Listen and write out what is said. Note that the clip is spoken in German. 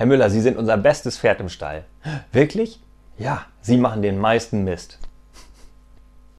Herr Müller, Sie sind unser bestes Pferd im Stall. Wirklich? Ja, Sie machen den meisten Mist.